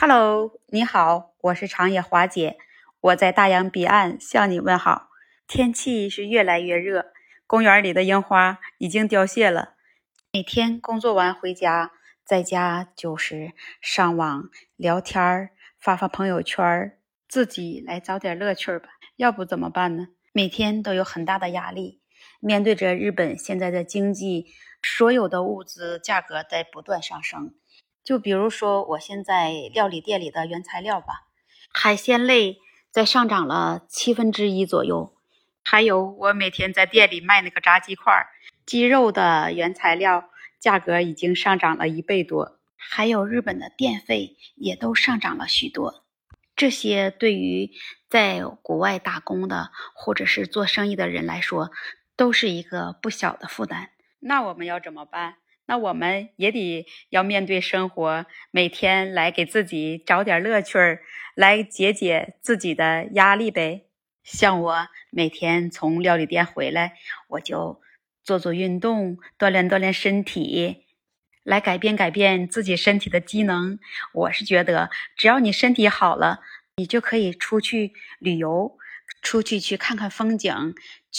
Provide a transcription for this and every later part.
Hello，你好，我是长野华姐，我在大洋彼岸向你问好。天气是越来越热，公园里的樱花已经凋谢了。每天工作完回家，在家就是上网聊天儿，发发朋友圈儿，自己来找点乐趣吧。要不怎么办呢？每天都有很大的压力，面对着日本现在的经济，所有的物资价格在不断上升。就比如说，我现在料理店里的原材料吧，海鲜类在上涨了七分之一左右。还有我每天在店里卖那个炸鸡块，鸡肉的原材料价格已经上涨了一倍多。还有日本的电费也都上涨了许多。这些对于在国外打工的或者是做生意的人来说，都是一个不小的负担。那我们要怎么办？那我们也得要面对生活，每天来给自己找点乐趣儿，来解解自己的压力呗。像我每天从料理店回来，我就做做运动，锻炼锻炼身体，来改变改变自己身体的机能。我是觉得，只要你身体好了，你就可以出去旅游，出去去看看风景。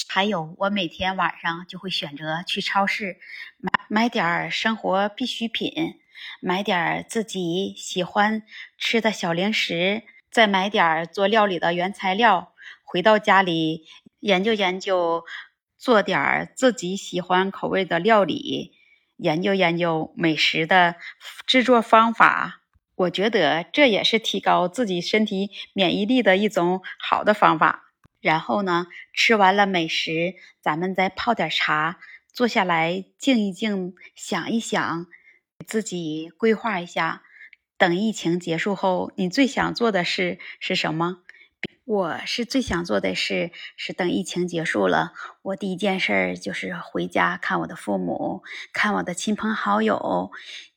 还有，我每天晚上就会选择去超市买买点生活必需品，买点自己喜欢吃的小零食，再买点做料理的原材料。回到家里研究研究，做点自己喜欢口味的料理，研究研究美食的制作方法。我觉得这也是提高自己身体免疫力的一种好的方法。然后呢，吃完了美食，咱们再泡点茶，坐下来静一静，想一想，自己规划一下，等疫情结束后，你最想做的事是什么？我是最想做的事是等疫情结束了，我第一件事就是回家看我的父母，看我的亲朋好友，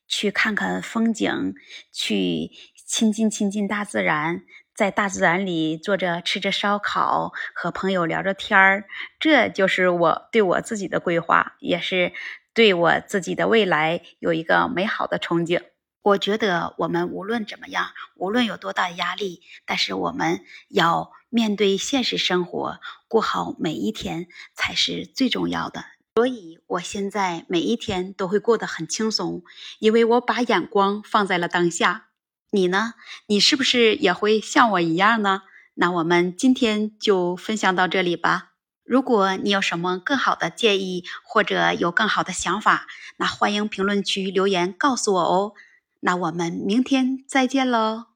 去看看风景，去亲近亲近大自然。在大自然里坐着吃着烧烤，和朋友聊着天儿，这就是我对我自己的规划，也是对我自己的未来有一个美好的憧憬。我觉得我们无论怎么样，无论有多大压力，但是我们要面对现实生活，过好每一天才是最重要的。所以，我现在每一天都会过得很轻松，因为我把眼光放在了当下。你呢？你是不是也会像我一样呢？那我们今天就分享到这里吧。如果你有什么更好的建议，或者有更好的想法，那欢迎评论区留言告诉我哦。那我们明天再见喽。